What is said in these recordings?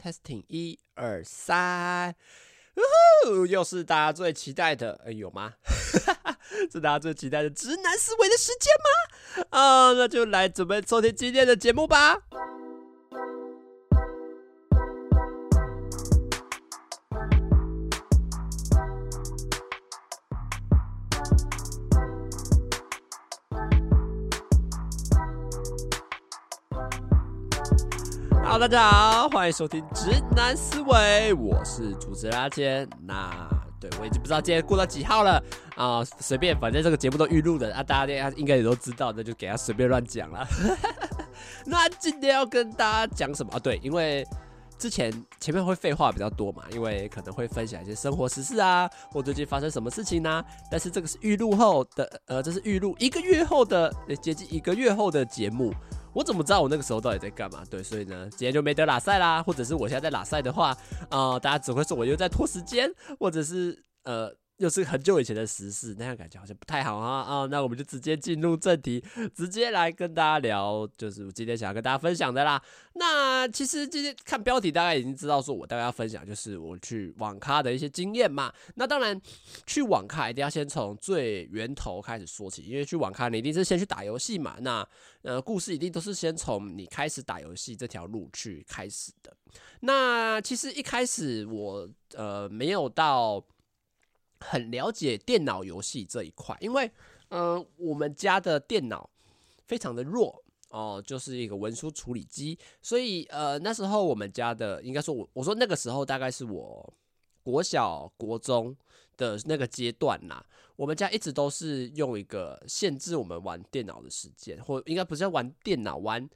Testing 一二三，呜呼又是大家最期待的，呃、有吗？是大家最期待的直男思维的时间吗？啊，那就来准备收听今天的节目吧。大家好，欢迎收听直男思维，我是主持人阿坚。那对我已经不知道今天过到几号了啊，随便，反正这个节目都预录的啊，大家应该也都知道，那就给他随便乱讲了。那今天要跟大家讲什么啊？对，因为之前前面会废话比较多嘛，因为可能会分享一些生活时事啊，或最近发生什么事情呢、啊？但是这个是预录后的，呃，这是预录一个月后的，接近一个月后的节目。我怎么知道我那个时候到底在干嘛？对，所以呢，今天就没得拉赛啦，或者是我现在在拉赛的话，啊、呃，大家只会说我又在拖时间，或者是呃。又是很久以前的时事，那样感觉好像不太好啊啊！那我们就直接进入正题，直接来跟大家聊，就是我今天想要跟大家分享的啦。那其实今天看标题，大概已经知道说我大概要分享就是我去网咖的一些经验嘛。那当然，去网咖一定要先从最源头开始说起，因为去网咖你一定是先去打游戏嘛。那呃，故事一定都是先从你开始打游戏这条路去开始的。那其实一开始我呃没有到。很了解电脑游戏这一块，因为，呃，我们家的电脑非常的弱哦，就是一个文书处理机，所以，呃，那时候我们家的，应该说我，我说那个时候大概是我国小国中的那个阶段啦，我们家一直都是用一个限制我们玩电脑的时间，或应该不是要玩电脑玩。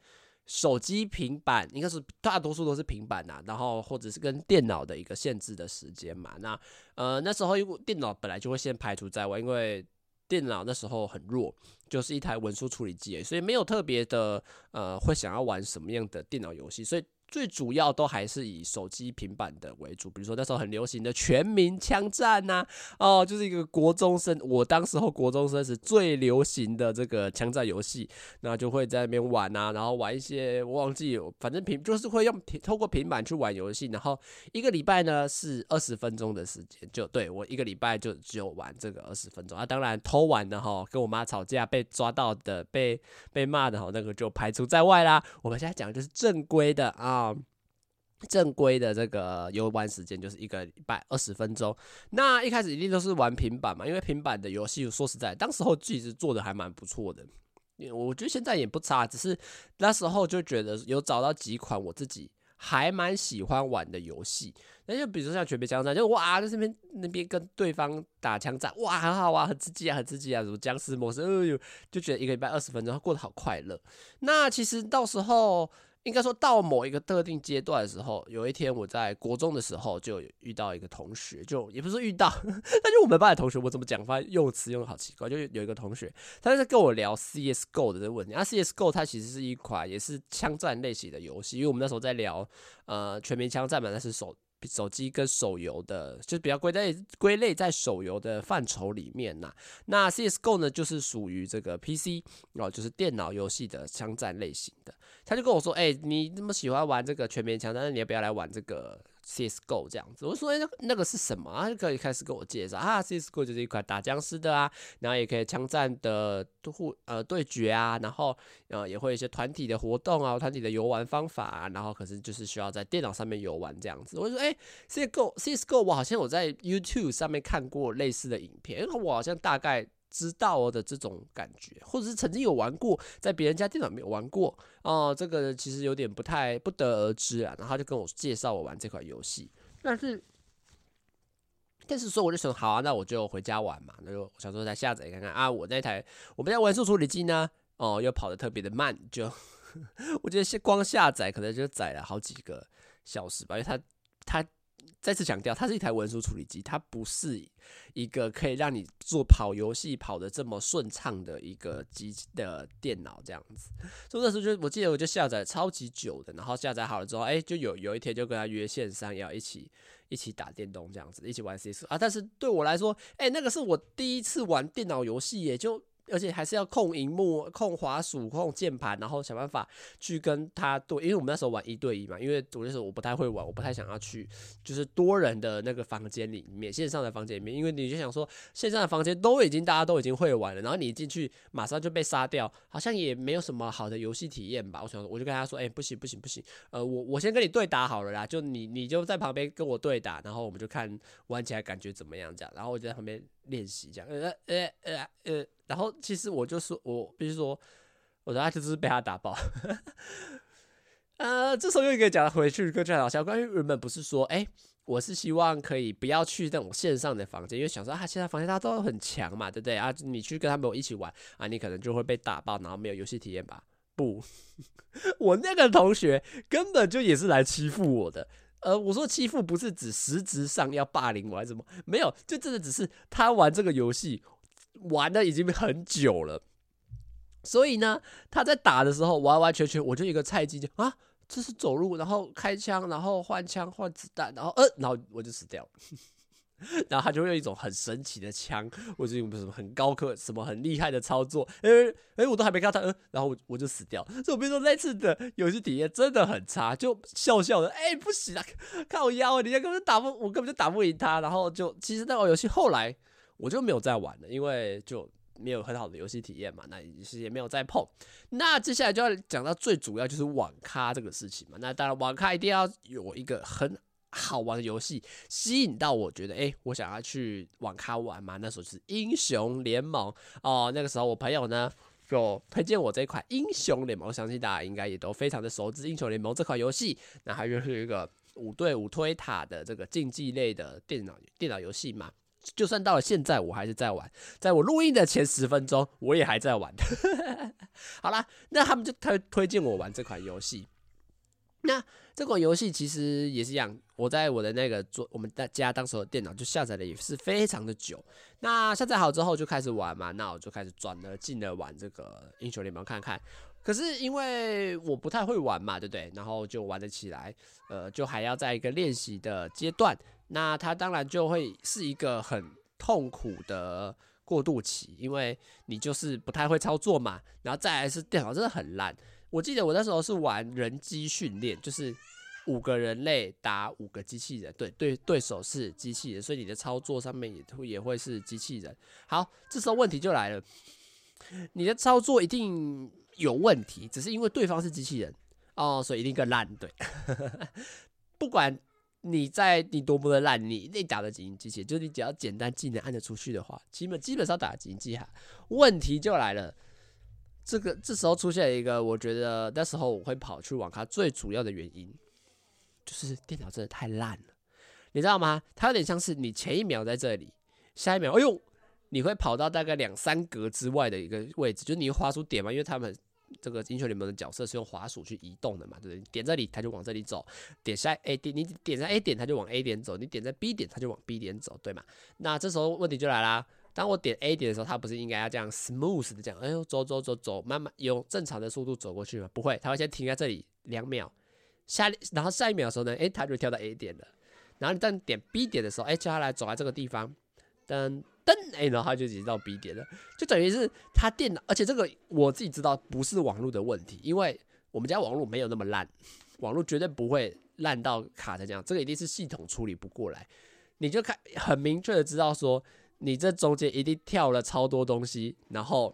手机、平板应该是大多数都是平板呐、然后或者是跟电脑的一个限制的时间嘛。那呃那时候因为电脑本来就会先排除在外，因为电脑那时候很弱，就是一台文书处理机，所以没有特别的呃会想要玩什么样的电脑游戏，所以。最主要都还是以手机、平板的为主，比如说那时候很流行的《全民枪战》呐，哦，就是一个国中生，我当时候国中生是最流行的这个枪战游戏，那就会在那边玩呐，然后玩一些我忘记，反正平就是会用平透过平板去玩游戏，然后一个礼拜呢是二十分钟的时间，就对我一个礼拜就只有玩这个二十分钟啊，当然偷玩的哈，跟我妈吵架被抓到的，被被骂的哈，那个就排除在外啦。我们现在讲的就是正规的啊。啊，正规的这个游玩时间就是一个礼拜二十分钟。那一开始一定都是玩平板嘛，因为平板的游戏说实在，当时候其实做的还蛮不错的。我觉得现在也不差，只是那时候就觉得有找到几款我自己还蛮喜欢玩的游戏。那就比如说像《全民枪战》，就哇，在这边那边跟对方打枪战，哇，很好啊，很刺激啊，很刺激啊，什么僵尸模式，哎呦，就觉得一个礼拜二十分钟过得好快乐。那其实到时候。应该说到某一个特定阶段的时候，有一天我在国中的时候就遇到一个同学，就也不是遇到，但就我们班的同学，我怎么讲话用词用的好奇怪，就有一个同学，他在跟我聊 CSGO 的这个问题。啊，CSGO 它其实是一款也是枪战类型的游戏，因为我们那时候在聊呃全民枪战嘛，那是手手机跟手游的，就比较归在归类在手游的范畴里面呐。那 CSGO 呢，就是属于这个 PC 哦，就是电脑游戏的枪战类型的。他就跟我说：“哎、你那么喜欢玩这个全民枪，但是你要不要来玩这个 CSGO 这样子？”我说：“哎、那那个是什么？”他就可以开始跟我介绍啊，CSGO 就是一款打僵尸的啊，然后也可以枪战的互呃对决啊，然后呃也会一些团体的活动啊，团体的游玩方法啊，然后可是就是需要在电脑上面游玩这样子。我就说：“哎、欸，CSGO CSGO 我好像有在 YouTube 上面看过类似的影片，我好像大概。”知道的这种感觉，或者是曾经有玩过，在别人家电脑没有玩过哦，这个其实有点不太不得而知啊。然后他就跟我介绍我玩这款游戏，但是但是说我就想好啊，那我就回家玩嘛。那就想说再下载看看啊。我那台我们家文书处理机呢，哦，又跑得特别的慢，就 我觉得光下载可能就载了好几个小时吧，因为它它。再次强调，它是一台文书处理机，它不是一个可以让你做跑游戏跑得这么顺畅的一个机的电脑这样子。所以那时候就我记得我就下载超级久的，然后下载好了之后，哎、就有有一天就跟他约线上要一起一起打电动这样子，一起玩 CS 啊。但是对我来说，哎、那个是我第一次玩电脑游戏也，就而且还是要控荧幕、控滑鼠、控键盘，然后想办法去跟他对。因为我们那时候玩一对一嘛，因为我那时候我不太会玩，我不太想要去就是多人的那个房间里面，线上的房间里面，因为你就想说线上的房间都已经大家都已经会玩了，然后你进去马上就被杀掉，好像也没有什么好的游戏体验吧。我想，我就跟他说，哎、不行不行不行，呃，我我先跟你对打好了啦，就你你就在旁边跟我对打，然后我们就看玩起来感觉怎么样这样，然后我就在旁边练习这样，呃呃呃呃，然后其实我就说，我必须说，我的爱就是被他打爆。呃，这时候又一个讲回去，跟这老肖关于原本不是说，哎、我是希望可以不要去那种线上的房间，因为想说啊，现在房间大家都很强嘛，对不对啊？你去跟他们一起玩啊，你可能就会被打爆，然后没有游戏体验吧？不，我那个同学根本就也是来欺负我的。呃，我说欺负不是指实质上要霸凌我还是什么，没有，就真的只是他玩这个游戏玩的已经很久了，所以呢，他在打的时候完完全全我就一个菜鸡就啊，这是走路，然后开枪，然后换枪换子弹，然后呃，然后我就死掉了。然后他就会用一种很神奇的枪，或者用什么很高科、什么很厉害的操作，哎、欸、哎，我都还没看到他，呃，然后我我就死掉。所以我跟你说，那次的游戏体验真的很差，就笑笑的，哎、不行啊，靠腰啊，你根本打不，我根本就打不赢他。然后就其实那个游戏后来我就没有再玩了，因为就没有很好的游戏体验嘛，那也是也没有再碰。那接下来就要讲到最主要就是网咖这个事情嘛。那当然，网咖一定要有一个很。好玩的游戏吸引到我，觉得哎、我想要去网咖玩嘛。那时候是英雄联盟哦，那个时候我朋友呢就推荐我这一款英雄联盟，相信大家应该也都非常的熟知英雄联盟这款游戏。那它就是一个五对五推塔的这个竞技类的电脑电脑游戏嘛。就算到了现在，我还是在玩。在我录音的前十分钟，我也还在玩。好啦，那他们就推推荐我玩这款游戏。那这款游戏其实也是一样，我在我的那个桌，我们在家当时的电脑就下载了，也是非常的久。那下载好之后就开始玩嘛，那我就开始转了进了玩这个英雄联盟看看。可是因为我不太会玩嘛，对不对？然后就玩得起来，呃，就还要在一个练习的阶段。那它当然就会是一个很痛苦的过渡期，因为你就是不太会操作嘛，然后再来是电脑真的很烂。我记得我那时候是玩人机训练，就是五个人类打五个机器人，对对，对手是机器人，所以你的操作上面也会也会是机器人。好，这时候问题就来了，你的操作一定有问题，只是因为对方是机器人哦，所以一定更烂。对，不管你在你多么的烂，你一定打得赢机器人，就是你只要简单技能按得出去的话，基本基本上打得进机哈。问题就来了。这个这时候出现一个，我觉得那时候我会跑去网咖最主要的原因，就是电脑真的太烂了，你知道吗？它有点像是你前一秒在这里，下一秒，哎呦，你会跑到大概两三格之外的一个位置，就是你滑鼠点嘛，因为他们这个英雄联盟的角色是用滑鼠去移动的嘛，对不对？点这里，它就往这里走；点下 A 点，你点在 A 点，它就往 A 点走；你点在 B 点，它就往 B 点走，对吗？那这时候问题就来啦。当我点 A 点的时候，它不是应该要这样 smooth 的这样，哎呦，走走走走，慢慢用正常的速度走过去吗？不会，它会先停在这里两秒，下然后下一秒的时候呢，哎，它就跳到 A 点了。然后你当点 B 点的时候，哎，接下来走在这个地方，噔噔，哎，然后它就已经到 B 点了，就等于是它电脑，而且这个我自己知道不是网络的问题，因为我们家网络没有那么烂，网络绝对不会烂到卡成这样，这个一定是系统处理不过来。你就看很明确的知道说。你这中间一定跳了超多东西，然后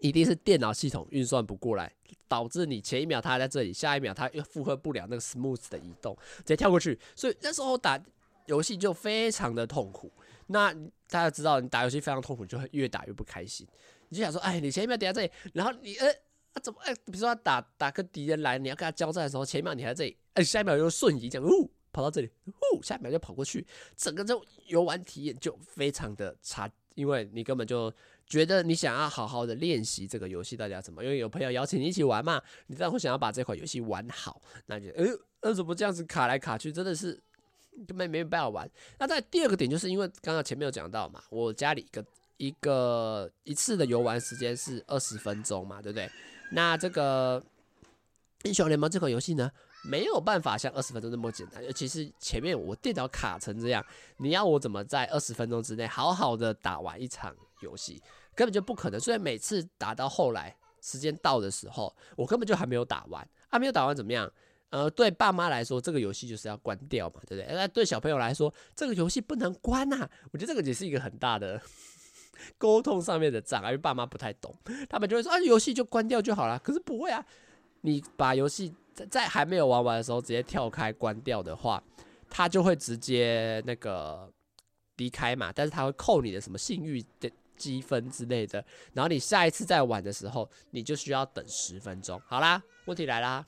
一定是电脑系统运算不过来，导致你前一秒它还在这里，下一秒它又负荷不了那个 smooth 的移动，直接跳过去。所以那时候打游戏就非常的痛苦。那大家知道，你打游戏非常痛苦，就会越打越不开心。你就想说，哎，你前一秒点在这里，然后你呃啊怎么哎，比如说打打个敌人来，你要跟他交战的时候，前一秒你还在这里，哎，下一秒又瞬移这样，呜。跑到这里，呜，下一秒就跑过去，整个这种游玩体验就非常的差，因为你根本就觉得你想要好好的练习这个游戏到底要怎么，因为有朋友邀请你一起玩嘛，你当然会想要把这款游戏玩好，那就，哎，那怎么这样子卡来卡去，真的是根本没办法玩。那在第二个点，就是因为刚刚前面有讲到嘛，我家里一个一个一次的游玩时间是二十分钟嘛，对不对？那这个英雄联盟这款游戏呢？没有办法像二十分钟那么简单，尤其是前面我电脑卡成这样，你要我怎么在二十分钟之内好好的打完一场游戏？根本就不可能。所以每次打到后来时间到的时候，我根本就还没有打完啊，没有打完怎么样？呃，对爸妈来说，这个游戏就是要关掉嘛，对不对？那对小朋友来说，这个游戏不能关啊。我觉得这个也是一个很大的 沟通上面的障碍，因为爸妈不太懂，他们就会说啊，游戏就关掉就好了。可是不会啊，你把游戏在在还没有玩完的时候直接跳开关掉的话，他就会直接那个离开嘛。但是他会扣你的什么信誉的积分之类的，然后你下一次再玩的时候，你就需要等十分钟。好啦，问题来啦。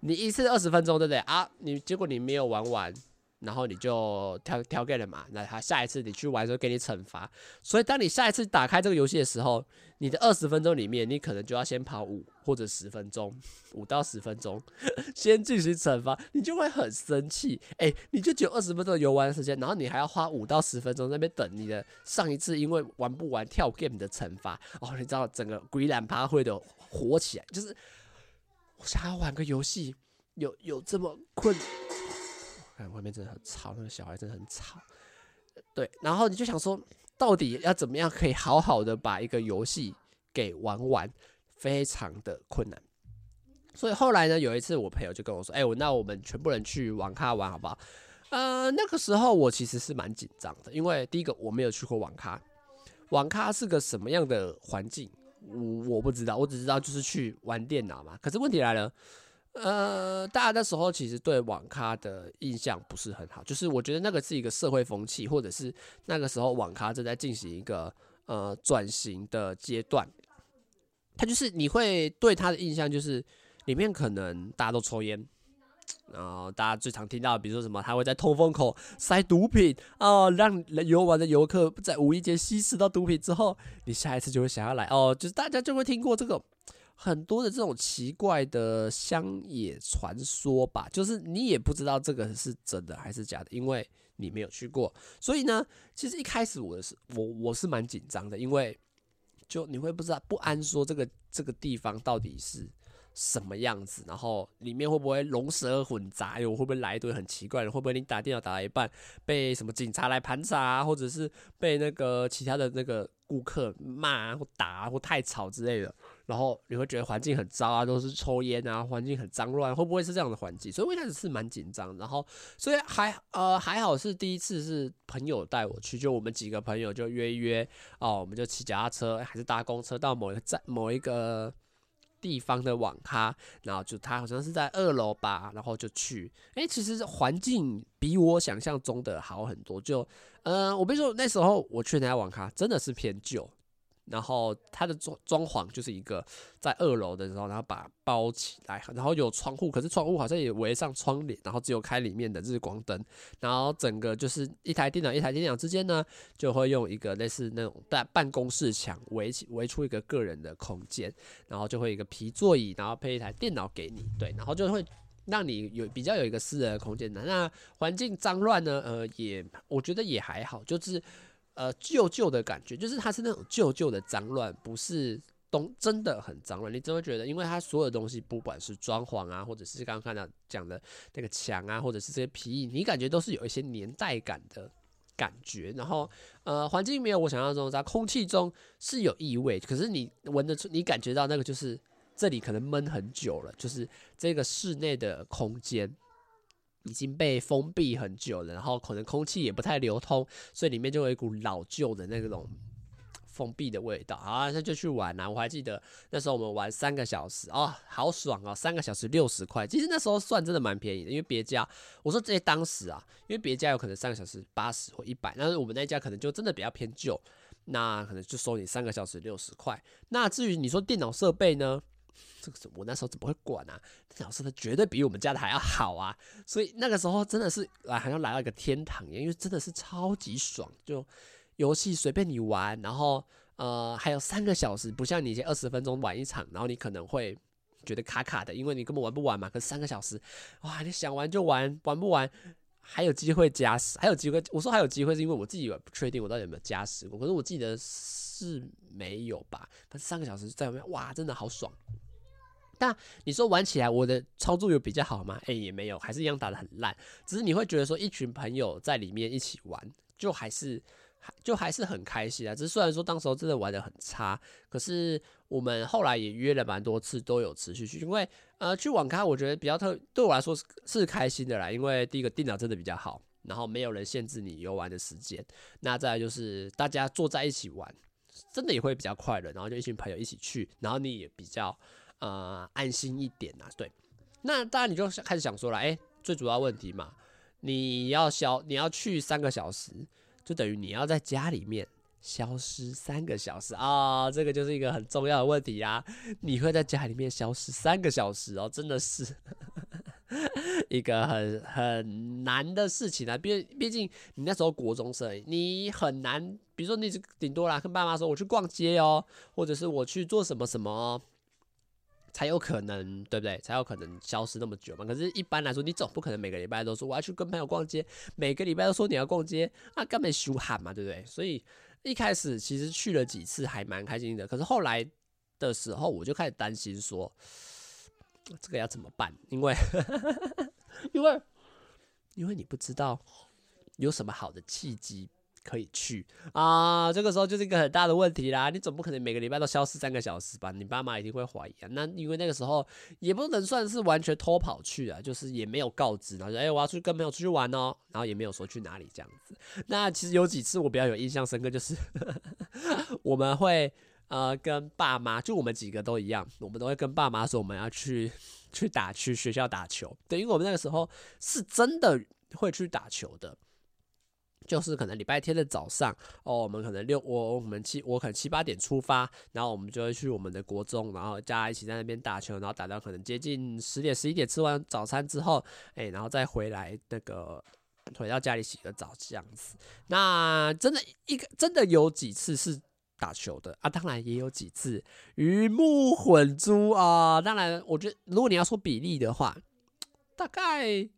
你一次二十分钟，对不对啊？你结果你没有玩完，然后你就跳跳 game 了嘛？那他下一次你去玩的时候给你惩罚。所以当你下一次打开这个游戏的时候，你的二十分钟里面，你可能就要先跑五或者十分钟，五到十分钟 先进行惩罚，你就会很生气。哎，你就只有二十分钟游玩时间，然后你还要花五到十分钟在那边等你的上一次因为玩不完跳 game 的惩罚。哦，你知道整个鬼脸趴会的火起来，就是。我想要玩个游戏，有有这么困？看外面真的很吵，那个小孩真的很吵。对，然后你就想说，到底要怎么样可以好好的把一个游戏给玩完，非常的困难。所以后来呢，有一次我朋友就跟我说：“哎，我那我们全部人去网咖玩好不好？”呃，那个时候我其实是蛮紧张的，因为第一个我没有去过网咖，网咖是个什么样的环境？我我不知道，我只知道就是去玩电脑嘛。可是问题来了，呃，大家那时候其实对网咖的印象不是很好，就是我觉得那个是一个社会风气，或者是那个时候网咖正在进行一个呃转型的阶段。它就是你会对它的印象就是里面可能大家都抽烟。然后大家最常听到，比如说什么，他会在通风口塞毒品哦，让游玩的游客在无意间吸食到毒品之后，你下一次就会想要来哦，就是大家就会听过这个很多的这种奇怪的乡野传说吧，就是你也不知道这个是真的还是假的，因为你没有去过，所以呢，其实一开始我是我我是蛮紧张的，因为就你会不知道不安说这个这个地方到底是。什么样子？然后里面会不会龙蛇混杂？又会不会来一堆很奇怪的？会不会你打电脑打到一半被什么警察来盘查？或者是被那个其他的那个顾客骂或打或太吵之类的？然后你会觉得环境很糟啊，都是抽烟啊，环境很脏乱，会不会是这样的环境？所以我一开始是蛮紧张。然后所以还呃还好是第一次是朋友带我去，就我们几个朋友就约一约哦，我们就骑脚踏车还是搭公车到某一个站某一个。地方的网咖，然后就他好像是在二楼吧，然后就去，哎、其实环境比我想象中的好很多。就，呃，我跟你说，那时候我去那家网咖真的是偏旧。然后它的装装潢就是一个在二楼的时候，然后把包起来，然后有窗户，可是窗户好像也围上窗帘，然后只有开里面的日光灯，然后整个就是一台电脑一台电脑之间呢，就会用一个类似那种办办公室墙围起围出一个个人的空间，然后就会一个皮座椅，然后配一台电脑给你，对，然后就会让你有比较有一个私人的空间的。那环境脏乱呢，呃，也我觉得也还好，就是。呃，旧旧的感觉，就是它是那种旧旧的脏乱，不是东真的很脏乱。你真会觉得，因为它所有东西，不管是装潢啊，或者是刚刚看到讲的那个墙啊，或者是这些皮艺，你感觉都是有一些年代感的感觉。然后，呃，环境没有我想象中，在空气中是有异味，可是你闻得出，你感觉到那个就是这里可能闷很久了，就是这个室内的空间。已经被封闭很久了，然后可能空气也不太流通，所以里面就有一股老旧的那种封闭的味道。好，那就去玩啊！我还记得那时候我们玩三个小时哦，好爽哦！三个小时六十块，其实那时候算真的蛮便宜的，因为别家我说这些当时啊，因为别家有可能三个小时八十或一百，但是我们那家可能就真的比较偏旧，那可能就收你三个小时六十块。那至于你说电脑设备呢？这个我那时候怎么会管啊？电脑设备绝对比我们家的还要好啊！所以那个时候真的是来好像来到一个天堂一样，因为真的是超级爽，就游戏随便你玩，然后呃还有三个小时，不像你以前二十分钟玩一场，然后你可能会觉得卡卡的，因为你根本玩不完嘛。可是三个小时，哇，你想玩就玩，玩不完还有机会加时，还有机会。我说还有机会是因为我自己也不确定我到底有没有加时过，可是我记得是没有吧？但是三个小时在外面，哇，真的好爽。但你说玩起来我的操作有比较好吗？哎、也没有，还是一样打得很烂。只是你会觉得说一群朋友在里面一起玩，就还是还就还是很开心啊。只是虽然说当时候真的玩得很差，可是我们后来也约了蛮多次，都有持续去。因为呃，去网咖我觉得比较特，对我来说是是开心的啦。因为第一个电脑真的比较好，然后没有人限制你游玩的时间。那再来就是大家坐在一起玩，真的也会比较快乐。然后就一群朋友一起去，然后你也比较呃安心一点啊。对，那当然你就开始想说了，哎，最主要问题嘛。你要消，你要去三个小时，就等于你要在家里面消失三个小时啊、这个就是一个很重要的问题啊！你会在家里面消失三个小时哦，真的是 一个很很难的事情啊！毕毕竟你那时候国中生，你很难，比如说你顶多啦，跟爸妈说我去逛街哦，或者是我去做什么什么。才有可能，对不对？才有可能消失那么久嘛。可是，一般来说，你总不可能每个礼拜都说我要去跟朋友逛街，每个礼拜都说你要逛街，啊，根本羞喊嘛，对不对？所以一开始其实去了几次还蛮开心的。可是后来的时候，我就开始担心说，这个要怎么办？因为，因为，因为你不知道有什么好的契机。可以去啊，这个时候就是一个很大的问题啦。你总不可能每个礼拜都消失三个小时吧？你爸妈一定会怀疑啊。那因为那个时候也不能算是完全偷跑去啊，就是也没有告知，然后说哎，我要去跟朋友出去玩哦，然后也没有说去哪里这样子。那其实有几次我比较有印象深刻，就是 我们会呃跟爸妈，就我们几个都一样，我们都会跟爸妈说我们要去去打去学校打球。对，因为我们那个时候是真的会去打球的。就是可能礼拜天的早上哦，我们可能六我我们七我可能七八点出发，然后我们就会去我们的国中，然后大家一起在那边打球，然后打到可能接近十点十一点，吃完早餐之后，哎，然后再回来那个回到家里洗个澡这样子。那真的一个真的有几次是打球的啊，当然也有几次鱼目混珠啊。当然，我觉得如果你要说比例的话，大概。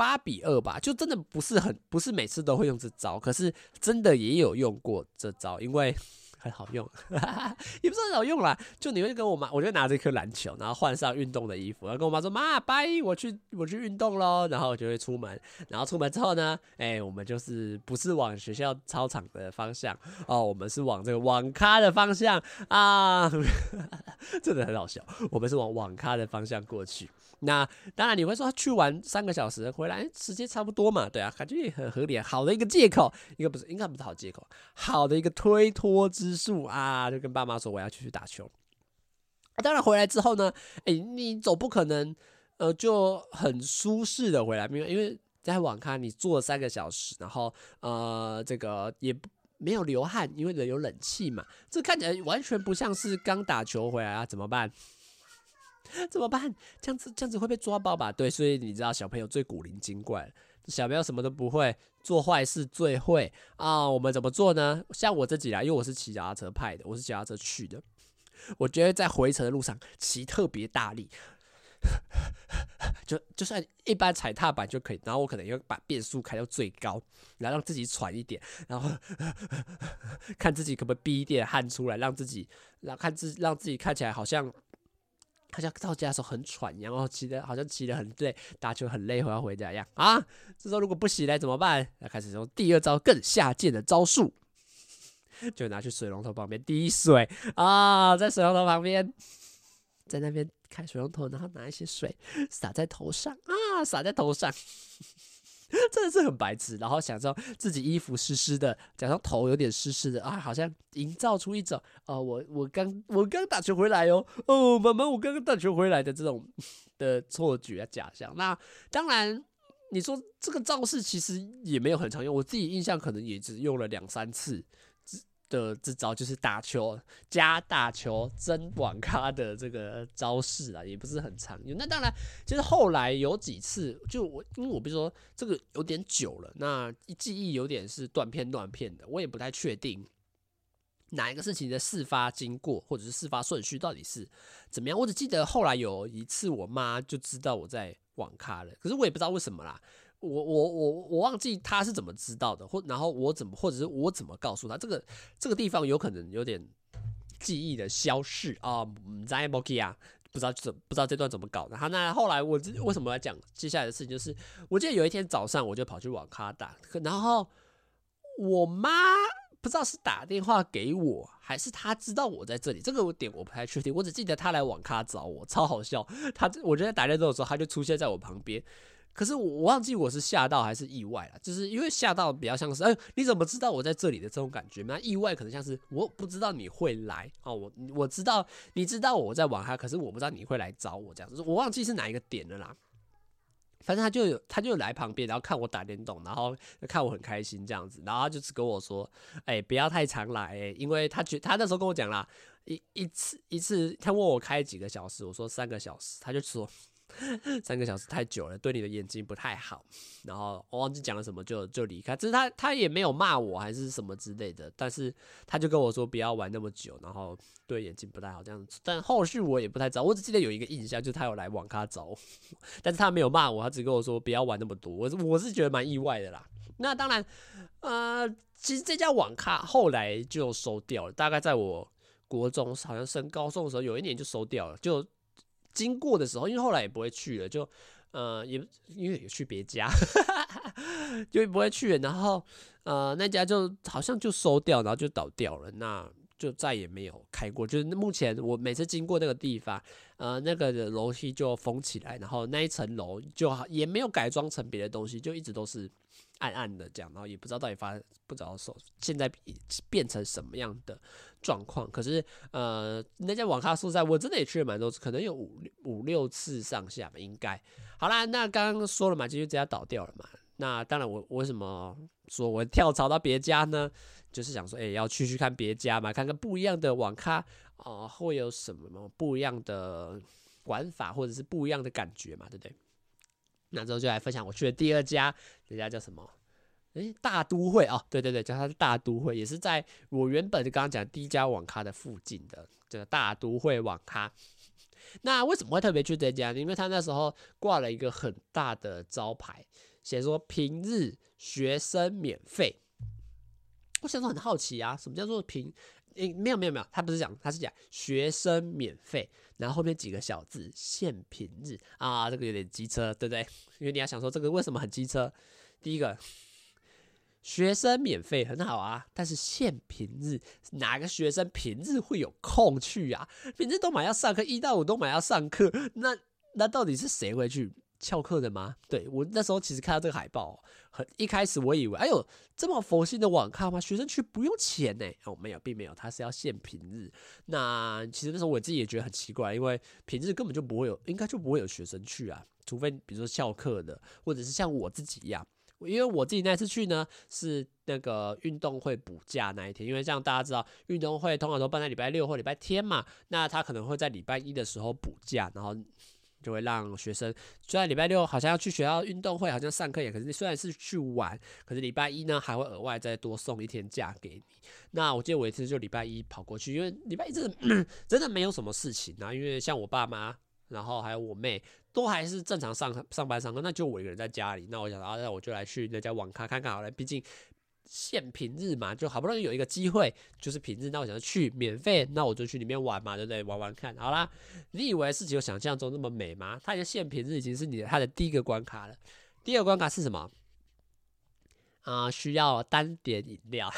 八比二吧，就真的不是很，不是每次都会用这招，可是真的也有用过这招，因为很好用，也不是很好用啦。就你会跟我妈，我就拿着一颗篮球，然后换上运动的衣服，然后跟我妈说：“妈，拜，我去，我去运动喽。”然后我就会出门，然后出门之后呢，哎、我们就是不是往学校操场的方向哦，我们是往这个网咖的方向啊，真的很好笑，我们是往网咖的方向过去。那当然，你会说去玩三个小时回来时间差不多嘛？对啊，感觉也很合理，好的一个借口，应该不是应该不是好借口，好的一个推脱之术啊，就跟爸妈说我要去去打球。当然回来之后呢，哎，你总不可能呃就很舒适的回来，因为因为在网咖你坐三个小时，然后呃这个也没有流汗，因为有冷气嘛，这看起来完全不像是刚打球回来啊，怎么办？怎么办？这样子这样子会被抓包吧？对，所以你知道小朋友最古灵精怪，小朋友什么都不会，做坏事最会啊！我们怎么做呢？像我自己啊，因为我是骑脚踏车派的，我是脚踏车去的，我觉得在回程的路上骑特别大力，就就算一般踩踏板就可以，然后我可能要把变速开到最高，然后让自己喘一点，然后 看自己可不可以逼一点汗出来，让自己让看自让自己看起来好像。好像到家的时候很喘，然后骑的好像骑得很累，打球很累，回要回家一样啊。这时候如果不洗来怎么办？要开始用第二招更下贱的招数，就拿去水龙头旁边滴水啊，在水龙头旁边，在那边开水龙头，然后拿一些水洒在头上啊，洒在头上。真的是很白痴，然后想说自己衣服湿湿的，假装头有点湿湿的啊，好像营造出一种哦、呃，我我刚我刚打球回来哦，哦，妈妈，我刚刚打球回来的这种的错觉啊假象。那当然，你说这个招式其实也没有很常用，我自己印象可能也只用了两三次。的这招就是打球加打球真网咖的这个招式啊，也不是很常用。那当然，就是后来有几次，就我因为我比如说这个有点久了，那记忆有点是断片断片的，我也不太确定哪一个事情的事发经过或者是事发顺序到底是怎么样。我只记得后来有一次，我妈就知道我在网咖了，可是我也不知道为什么啦。我我我我忘记他是怎么知道的，或然后我怎么或者是我怎么告诉他这个这个地方有可能有点记忆的消逝啊，在 m o k 啊，不知道怎不知道这段怎么搞的。好，那后来我为什么要讲接下来的事情？就是我记得有一天早上我就跑去网咖打，然后我妈不知道是打电话给我，还是她知道我在这里，这个点我不太确定。我只记得她来网咖找我，超好笑。她我觉得打电话的时候，她就出现在我旁边。可是我忘记我是吓到还是意外了，就是因为吓到比较像是，哎，你怎么知道我在这里的这种感觉？那意外可能像是我不知道你会来哦，我我知道你知道我在玩他，可是我不知道你会来找我这样子，我忘记是哪一个点了啦。反正他就有他就来旁边，然后看我打电动，然后看我很开心这样子，然后他就只跟我说，哎，不要太常来，因为他觉他那时候跟我讲啦，一一次一次他问我开几个小时，我说三个小时，他就说。三个小时太久了，对你的眼睛不太好。然后我忘记讲了什么就，就离开。只是他他也没有骂我还是什么之类的，但是他就跟我说不要玩那么久，然后对眼睛不太好这样子。但后续我也不太知道，我只记得有一个印象，就是他有来网咖找我，但是他没有骂我，他只跟我说不要玩那么多。我我是觉得蛮意外的啦。那当然，呃，其实这家网咖后来就收掉了，大概在我国中好像升高中的时候，有一年就收掉了，就。经过的时候，因为后来也不会去了，就呃也因为也去别家，就不会去了。然后呃那家就好像就收掉，然后就倒掉了，那就再也没有开过。就是目前我每次经过那个地方，呃那个楼梯就封起来，然后那一层楼就也没有改装成别的东西，就一直都是。暗暗的这样，然后也不知道到底发不知道说现在变成什么样的状况。可是呃，那家网咖宿舍，我真的也去了蛮多次，可能有五五六次上下吧，应该。好啦，那刚刚说了嘛，就这家倒掉了嘛。那当然我，我为什么说我跳槽到别家呢？就是想说，哎、要去去看别家嘛，看看不一样的网咖哦、会有什么不一样的玩法，或者是不一样的感觉嘛，对不对？那之后就来分享我去的第二家，这家叫什么？诶、大都会哦，对对对，叫它大都会，也是在我原本就刚刚讲第一家网咖的附近的这个大都会网咖。那为什么会特别去这家？因为他那时候挂了一个很大的招牌，写说平日学生免费。我想说很好奇啊，什么叫做平？诶、没有没有没有，他不是讲，他是讲学生免费，然后后面几个小字限平日啊，这个有点机车，对不对？因为你要想说这个为什么很机车？第一个。学生免费很好啊，但是限平日，哪个学生平日会有空去啊？平日都买要上课，一到五都买要上课，那那到底是谁会去翘课的吗？对，我那时候其实看到这个海报，很一开始我以为，哎呦，这么佛心的网咖吗？学生去不用钱呢？哦，没有，并没有，他是要限平日。那其实那时候我自己也觉得很奇怪，因为平日根本就不会有，应该就不会有学生去啊，除非比如说翘课的，或者是像我自己一样。因为我自己那次去呢，是那个运动会补假那一天，因为像大家知道，运动会通常都办在礼拜六或礼拜天嘛，那他可能会在礼拜一的时候补假，然后就会让学生虽然礼拜六好像要去学校运动会，好像上课也，可是你虽然是去玩，可是礼拜一呢还会额外再多送一天假给你。那我记得我一次就礼拜一跑过去，因为礼拜一真的 真的没有什么事情啊，因为像我爸妈。然后还有我妹都还是正常上上班上课，那就我一个人在家里。那我想啊，那我就来去那家网咖看看好了。毕竟限平日嘛，就好不容易有一个机会，就是平日，那我想去免费，那我就去里面玩嘛，对不对？玩玩看好啦。你以为事情有想象中那么美吗？它已经限平日已经是你的它的第一个关卡了。第二个关卡是什么？啊、需要单点饮料。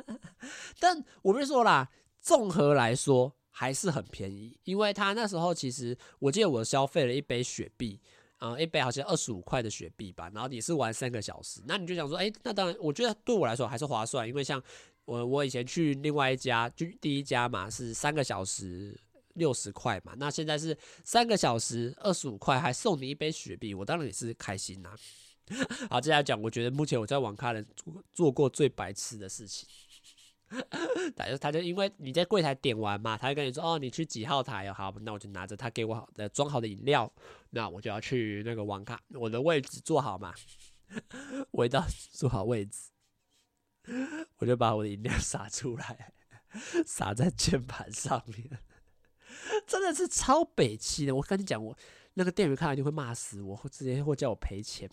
但我跟你说啦，综合来说。还是很便宜，因为他那时候其实我记得我消费了一杯雪碧，呃，一杯好像二十五块的雪碧吧，然后你是玩三个小时。那你就想说，哎、那当然，我觉得对我来说还是划算，因为像我我以前去另外一家，就第一家嘛，是三个小时六十块嘛，那现在是三个小时二十五块，还送你一杯雪碧，我当然也是开心呐、啊。好，接下来讲，我觉得目前我在网咖人做做过最白痴的事情。他就他就因为你在柜台点完嘛，他就跟你说哦，你去几号台哦，好，那我就拿着他给我好的装好的饮料，那我就要去那个网咖，我的位置坐好嘛，我一到坐好位置，我就把我的饮料洒出来，洒在键盘上面，真的是超北气的。我跟你讲，我那个店员看到一定会骂死我，或直接会叫我赔钱。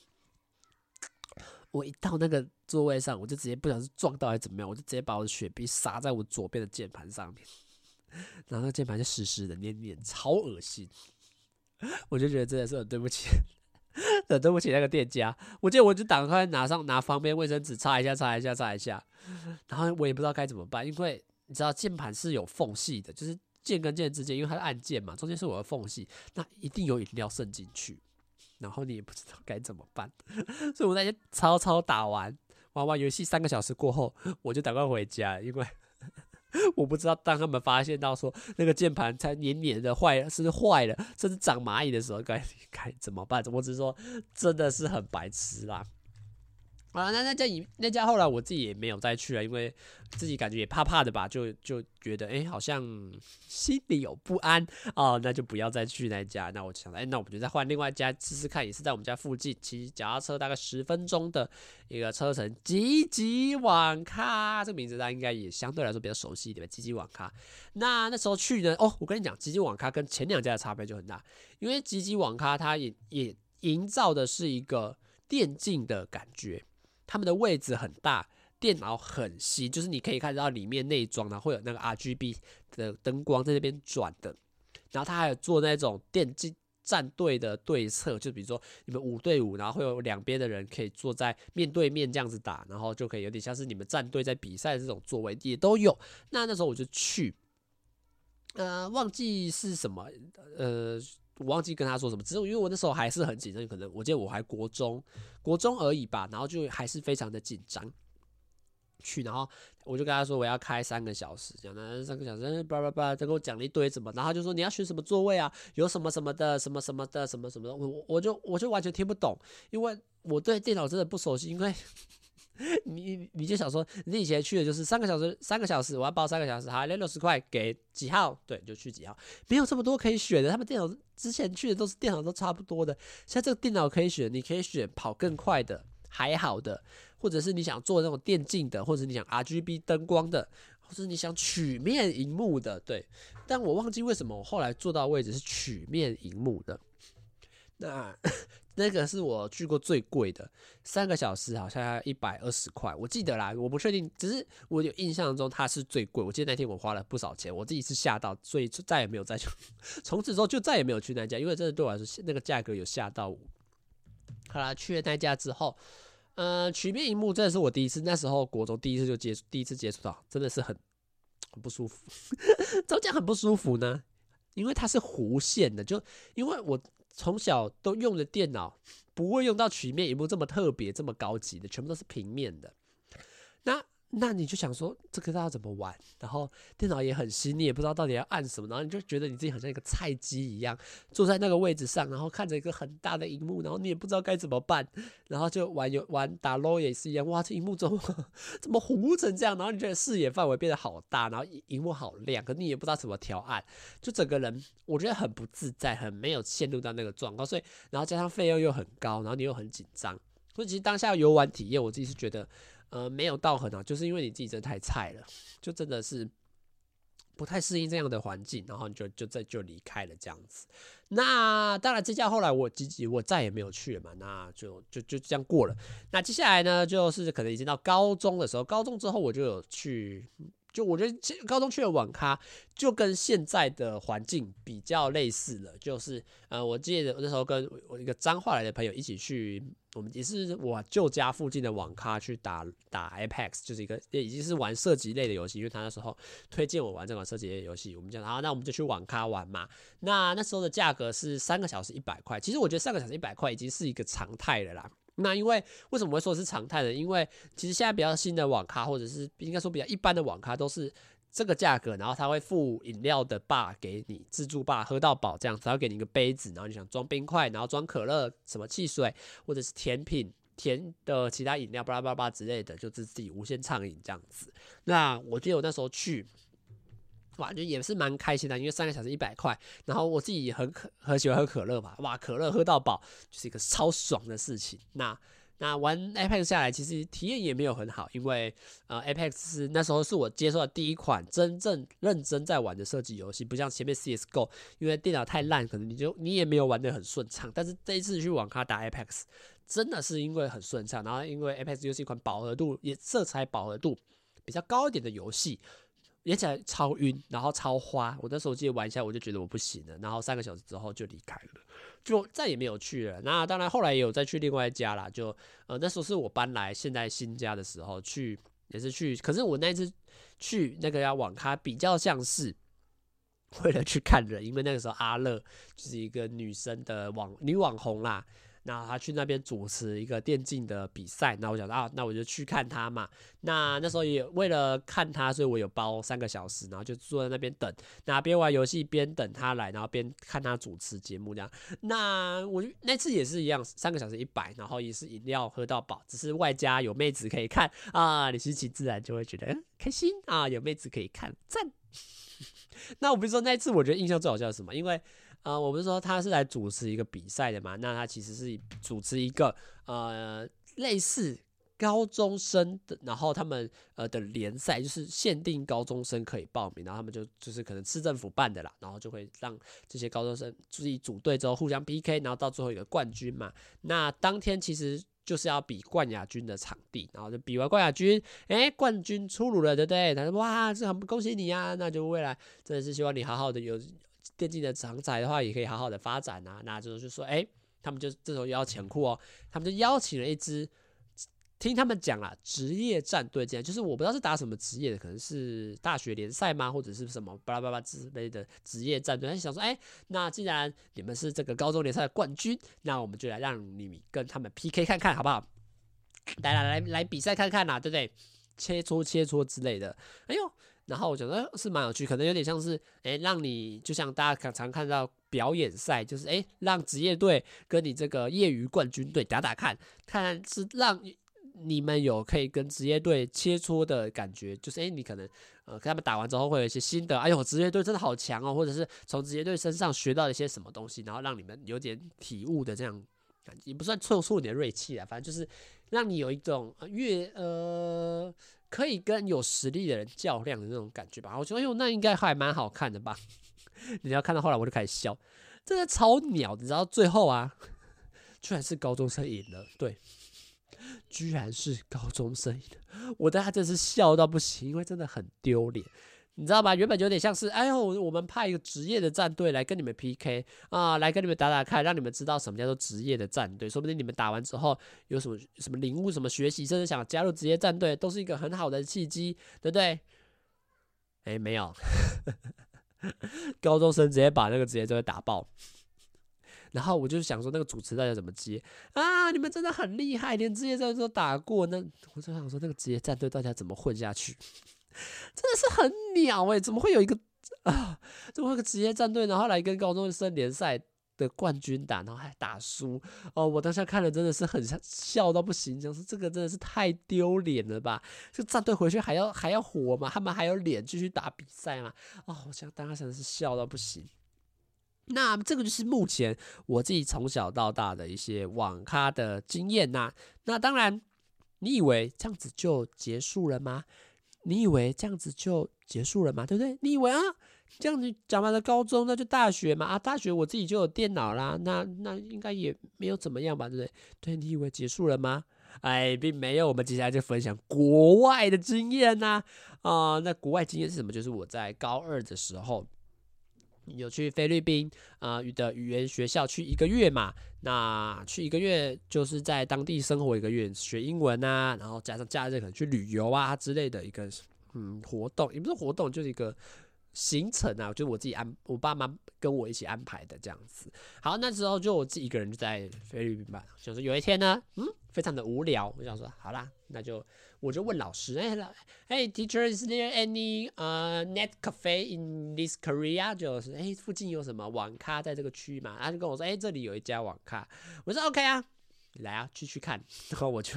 我一到那个座位上，我就直接不小心撞到还是怎么样，我就直接把我的雪碧洒在我左边的键盘上面，然后那键盘就湿湿的黏黏，超恶心。我就觉得真的是很对不起，很对不起那个店家。我记得我就赶快拿上拿方便卫生纸擦一下，擦一下，擦一下。然后我也不知道该怎么办，因为你知道键盘是有缝隙的，就是键跟键之间，因为它是按键嘛，中间是我的缝隙，那一定有饮料渗进去。然后你也不知道该怎么办，所以我那天超超打完玩完游戏三个小时过后，我就赶快回家，因为我不知道当他们发现到说那个键盘才黏黏的坏了，是坏了，甚至长蚂蚁的时候，该该怎么办？我只是说真的是很白痴啦。啊，那那家已那家后来我自己也没有再去了，因为自己感觉也怕怕的吧，就就觉得哎、好像心里有不安哦，那就不要再去那家。那我就想，哎、那我们就再换另外一家试试看，也是在我们家附近，骑脚踏车大概十分钟的一个车程，吉吉网咖，这个名字大家应该也相对来说比较熟悉一点吧，吉吉网咖。那那时候去呢，哦，我跟你讲，吉吉网咖跟前两家的差别就很大，因为吉吉网咖它也也营造的是一个电竞的感觉。他们的位置很大，电脑很新，就是你可以看到里面内装呢，会有那个 RGB 的灯光在那边转的。然后他还有做那种电竞战队的对策，就比如说你们五对五，然后会有两边的人可以坐在面对面这样子打，然后就可以有点像是你们战队在比赛这种座位也都有。那那时候我就去，呃，忘记是什么，呃。我忘记跟他说什么，只是因为我那时候还是很紧张，可能我记得我还国中，国中而已吧，然后就还是非常的紧张。去，然后我就跟他说我要开三个小时，讲了三个小时，叭叭叭，他跟我讲了一堆什么，然后就说你要选什么座位啊，有什么什么的，什么什么的，什么什么的，我我就我就完全听不懂，因为我对电脑真的不熟悉，因为。你你就想说，你以前去的就是三个小时，三个小时，我要包三个小时，好，六六十块给几号？对，就去几号，没有这么多可以选的。他们电脑之前去的都是电脑都差不多的，现在这个电脑可以选，你可以选跑更快的，还好的，或者是你想做那种电竞的，或者你想 RGB 灯光的，或者你想曲面荧幕的，对。但我忘记为什么我后来坐到位置是曲面荧幕的，那。那个是我去过最贵的，三个小时好像要一百二十块，我记得啦，我不确定，只是我有印象中它是最贵。我记得那天我花了不少钱，我自己是吓到，所以就再也没有再去。从此之后就再也没有去那家，因为真的对我来说那个价格有吓到我。好啦，去了那家之后，呃，曲面荧幕真的是我第一次，那时候国中第一次就接触，第一次接触到，真的是很很不舒服。怎么讲很不舒服呢？因为它是弧线的，就因为我。从小都用的电脑，不会用到曲面萤幕这么特别、这么高级的，全部都是平面的。那。那你就想说这个要怎么玩？然后电脑也很新，你也不知道到底要按什么，然后你就觉得你自己好像一个菜鸡一样，坐在那个位置上，然后看着一个很大的荧幕，然后你也不知道该怎么办，然后就玩游玩打 LO 也是一样，哇，这荧幕怎么 怎么糊成这样？然后你觉得视野范围变得好大，然后荧幕好亮，可你也不知道怎么调暗，就整个人我觉得很不自在，很没有陷入到那个状况，所以然后加上费用又很高，然后你又很紧张，所以其实当下游玩体验，我自己是觉得。呃，没有到很好，就是因为你自己真的太菜了，就真的是不太适应这样的环境，然后你就就再就离开了这样子。那当然，这家后来我自己我再也没有去了嘛，那就就就这样过了。那接下来呢，就是可能已经到高中的时候，高中之后我就有去。就我觉得高中去的网咖就跟现在的环境比较类似了，就是呃，我记得那时候跟我一个彰化来的朋友一起去，我们也是我旧家附近的网咖去打打 Apex，就是一个也已经是玩射击类的游戏，因为他那时候推荐我玩这款射击类游戏，我们讲好，那我们就去网咖玩嘛。那那时候的价格是三个小时一百块，其实我觉得三个小时一百块已经是一个常态了啦。那因为为什么会说是常态呢？因为其实现在比较新的网咖，或者是应该说比较一般的网咖，都是这个价格，然后他会付饮料的吧给你，自助吧喝到饱这样子，他会给你一个杯子，然后你想装冰块，然后装可乐、什么汽水或者是甜品、甜的其他饮料，巴拉巴拉之类的，就自己无限畅饮这样子。那我记得我那时候去。哇，就也是蛮开心的，因为三个小时一百块，然后我自己也很可很喜欢喝可乐嘛，哇，可乐喝到饱就是一个超爽的事情。那那玩 Apex 下来，其实体验也没有很好，因为呃 Apex 是那时候是我接触的第一款真正认真在玩的射击游戏，不像前面 CSGO，因为电脑太烂，可能你就你也没有玩得很顺畅。但是这一次去网咖打 Apex，真的是因为很顺畅，然后因为 Apex 又是一款饱和度也色彩饱和度比较高一点的游戏。演起来超晕，然后超花。我那时候记得玩一下，我就觉得我不行了，然后三个小时之后就离开了，就再也没有去了。那当然后来也有再去另外一家啦，就呃那时候是我搬来现在新家的时候去，也是去。可是我那次去那个家网咖比较像是为了去看人，因为那个时候阿乐就是一个女生的网女网红啦。那他去那边主持一个电竞的比赛，那我想啊，那我就去看他嘛。那那时候也为了看他，所以我有包三个小时，然后就坐在那边等，那边玩游戏边等他来，然后边看他主持节目这样。那我就那次也是一样，三个小时一百，然后也是饮料喝到饱，只是外加有妹子可以看啊，你心情自然就会觉得开心啊，有妹子可以看赞。那我不是说那一次我觉得印象最好笑是什么？因为啊、呃，我不是说他是来主持一个比赛的嘛？那他其实是主持一个呃类似高中生的，然后他们呃的联赛，就是限定高中生可以报名，然后他们就就是可能市政府办的啦，然后就会让这些高中生自己组队之后互相 PK，然后到最后一个冠军嘛。那当天其实就是要比冠亚军的场地，然后就比完冠亚军，哎、冠军出炉了，对不对？他说哇，这很恭喜你啊！那就未来真的是希望你好好的有。电竞的长才的话，也可以好好的发展啊。那就是说，哎、他们就这时候要钱库哦，他们就邀请了一支，听他们讲啊，职业战队这样，就是我不知道是打什么职业的，可能是大学联赛吗，或者是什么巴拉巴拉之类的职业战队。他想说，哎、那既然你们是这个高中联赛的冠军，那我们就来让你们跟他们 PK 看看，好不好？来来来来比赛看看呐，对不对？切磋切磋之类的。哎呦。然后我觉得是蛮有趣，可能有点像是，哎，让你就像大家常看到表演赛，就是哎，让职业队跟你这个业余冠军队打打看，看是让你们有可以跟职业队切磋的感觉，就是哎，你可能呃跟他们打完之后会有一些心得，哎呦，职业队真的好强哦，或者是从职业队身上学到一些什么东西，然后让你们有点体悟的这样感觉，也不算挫挫你的锐气啊，反正就是让你有一种越呃。可以跟有实力的人较量的那种感觉吧，我觉得，哎呦，那应该还蛮好看的吧？你要看到后来，我就开始笑，真的超鸟，你知道最后啊，居然是高中生赢了，对，居然是高中生赢了，我大家真是笑到不行，因为真的很丢脸。你知道吗？原本就有点像是，哎呦，我们派一个职业的战队来跟你们 PK 啊，来跟你们打打看，让你们知道什么叫做职业的战队。说不定你们打完之后有什么什么领悟、什么学习，甚至想加入职业战队，都是一个很好的契机，对不对？哎，没有，高中生直接把那个职业战队打爆。然后我就想说，那个主持大家怎么接啊？你们真的很厉害，连职业战队都打过，那我就想说，那个职业战队大家怎么混下去？真的是很鸟诶、怎么会有一个啊？怎么会有个职业战队，然后来跟高中生联赛的冠军打，然后还打输？哦，我当时看了真的是很笑到不行，就是这个真的是太丢脸了吧？这战队回去还要还要活吗？他们还有脸继续打比赛吗？哦，我想当时真的是笑到不行。那这个就是目前我自己从小到大的一些网咖的经验呐、那当然，你以为这样子就结束了吗？你以为这样子就结束了吗？对不对？你以为啊，这样子讲完了高中，那就大学嘛？啊，大学我自己就有电脑啦，那那应该也没有怎么样吧？对不对？对，你以为结束了吗？哎，并没有。我们接下来就分享国外的经验呐。啊、那国外经验是什么？就是我在高二的时候有去菲律宾啊语的语言学校去一个月嘛。那去一个月就是在当地生活一个月，学英文啊，然后加上假日可能去旅游啊之类的一个嗯活动，也不是活动，就是一个行程啊，就是我自己安，我爸妈跟我一起安排的这样子。好，那时候就我自己一个人就在菲律宾吧，就是有一天呢，嗯，非常的无聊，我想说，好啦，那就。我就问老师，哎，老，哎，teacher，is there any 呃、uh, net cafe in this Korea？就是，哎，附近有什么网咖在这个区域嘛？他就跟我说，哎，这里有一家网咖。我说 OK 啊，来啊，去去看。然后我就，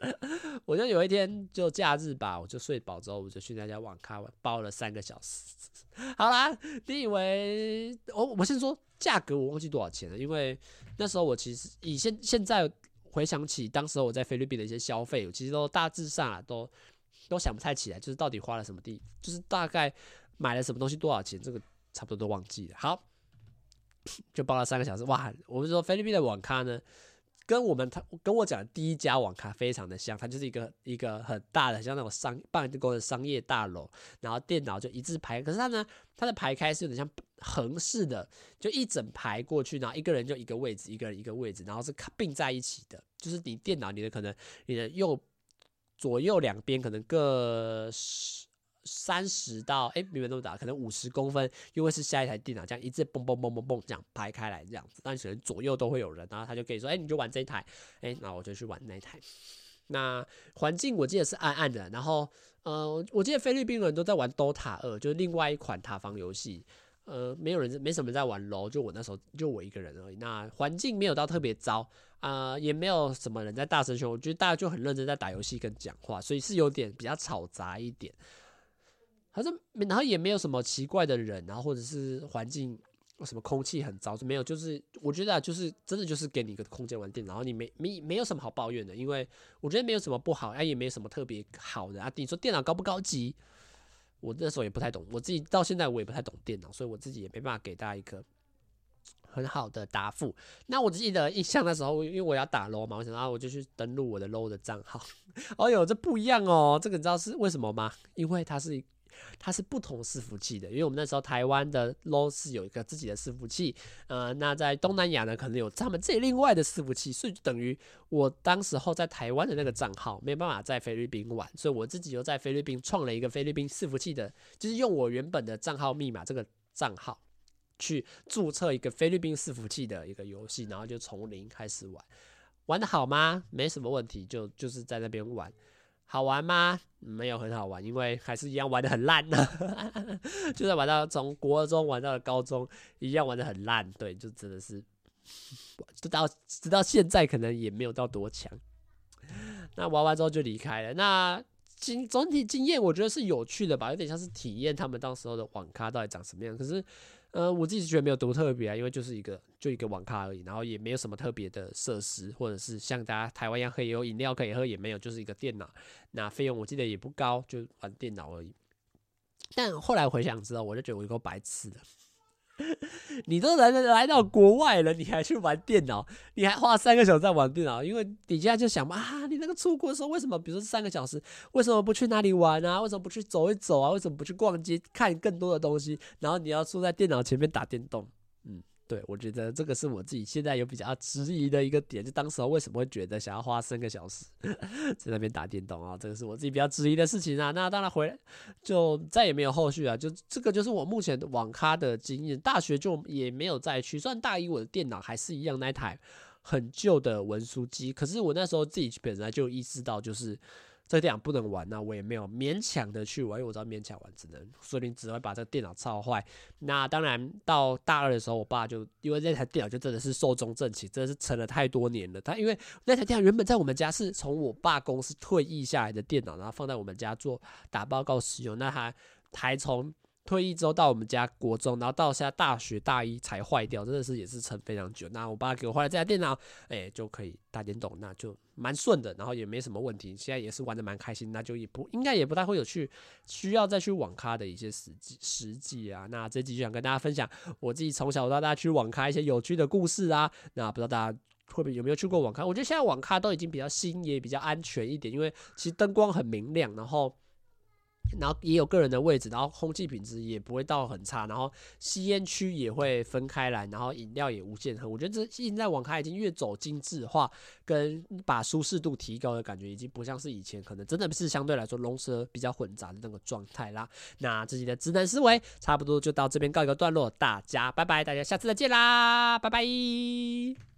我就有一天就假日吧，我就睡饱之后，我就去那家网咖玩，包了三个小时。好啦，你以为我我先说价格，我忘记多少钱了，因为那时候我其实以现现在。回想起当时我在菲律宾的一些消费，其实都大致上啊，都都想不太起来，就是到底花了什么地，就是大概买了什么东西多少钱，这个差不多都忘记了。好，就包了三个小时，哇！我们说菲律宾的网咖呢，跟我们他跟我讲的第一家网咖非常的像，它就是一个一个很大的像那种商办公的商业大楼，然后电脑就一字排，可是它呢，它的排开是有点像横式的，就一整排过去，然后一个人就一个位置，一个人一个位置，然后是并在一起的，就是你电脑你的可能你的右左右两边可能各十。三十到哎，没有那么大，可能五十公分，因为是下一台电脑，这样一直蹦蹦蹦蹦蹦这样排开来，这样子，但可能左右都会有人，然后他就可以说，哎，你就玩这一台，哎，那我就去玩那一台。那环境我记得是暗暗的，然后呃，我记得菲律宾人都在玩 DOTA 二，就是另外一款塔防游戏，呃，没有人没什么在玩楼就我那时候就我一个人而已。那环境没有到特别糟啊，也没有什么人在大声说，我觉得大家就很认真在打游戏跟讲话，所以是有点比较吵杂一点。反正，然后也没有什么奇怪的人，然后或者是环境什么空气很糟，就没有。就是我觉得啊，就是真的就是给你一个空间玩电脑，然后你没没没有什么好抱怨的，因为我觉得没有什么不好，啊也没有什么特别好的啊。你说电脑高不高级？我那时候也不太懂，我自己到现在我也不太懂电脑，所以我自己也没办法给大家一个很好的答复。那我记得印象的时候，因为我要打 LOL 嘛，我想然后我就去登录我的 LOL 的账号。哎呦，这不一样哦，这个你知道是为什么吗？因为它是。它是不同伺服器的，因为我们那时候台湾的 LOL 是有一个自己的伺服器，呃，那在东南亚呢，可能有他们自己另外的伺服器，所以就等于我当时候在台湾的那个账号没有办法在菲律宾玩，所以我自己又在菲律宾创了一个菲律宾伺服器的，就是用我原本的账号密码这个账号去注册一个菲律宾伺服器的一个游戏，然后就从零开始玩，玩得好吗？没什么问题，就就是在那边玩。好玩吗？没有很好玩，因为还是一样玩得很烂呢。就算玩到从国中玩到了高中，一样玩得很烂。对，就真的是，直到直到现在可能也没有到多强。那玩完之后就离开了。那经总体经验，我觉得是有趣的吧，有点像是体验他们当时候的网咖到底长什么样。可是。呃，我自己觉得没有多特别啊，因为就是一个就一个网咖而已，然后也没有什么特别的设施，或者是像大家台湾一样可以有饮料可以喝，也没有，就是一个电脑。那费用我记得也不高，就玩电脑而已。但后来回想之后，我就觉得我有够白痴了。你都来来到国外了，你还去玩电脑？你还花三个小时在玩电脑？因为底下就想嘛啊，你那个出国的时候为什么？比如说三个小时，为什么不去哪里玩啊？为什么不去走一走啊？为什么不去逛街看更多的东西？然后你要坐在电脑前面打电动，嗯。对，我觉得这个是我自己现在有比较质疑的一个点，就当时候为什么会觉得想要花三个小时 在那边打电动啊？这个是我自己比较质疑的事情啊。那当然回来就再也没有后续啊，就这个就是我目前网咖的经验。大学就也没有再去，虽然大一我的电脑还是一样那台很旧的文书机，可是我那时候自己本来就意识到就是。这个电脑不能玩，那我也没有勉强的去玩，因为我知道勉强玩只能说你只会把这个电脑操坏。那当然到大二的时候，我爸就因为那台电脑就真的是寿终正寝，真的是撑了太多年了。他因为那台电脑原本在我们家是从我爸公司退役下来的电脑，然后放在我们家做打报告使用，那他还从。退役之后到我们家国中，然后到现在大学大一才坏掉，真的是也是撑非常久。那我爸给我换了这台电脑，哎、就可以打电动，那就蛮顺的，然后也没什么问题。现在也是玩得蛮开心，那就也不应该也不太会有去需要再去网咖的一些实际实际啊。那这集就想跟大家分享我自己从小到大去网咖一些有趣的故事啊。那不知道大家会不会有没有去过网咖？我觉得现在网咖都已经比较新，也比较安全一点，因为其实灯光很明亮，然后。然后也有个人的位置，然后空气品质也不会到很差，然后吸烟区也会分开来，然后饮料也无限喝。我觉得这现在网咖已经越走精致化，跟把舒适度提高的感觉，已经不像是以前可能真的是相对来说龙蛇比较混杂的那个状态啦。那自己的直男思维差不多就到这边告一个段落，大家拜拜，大家下次再见啦，拜拜。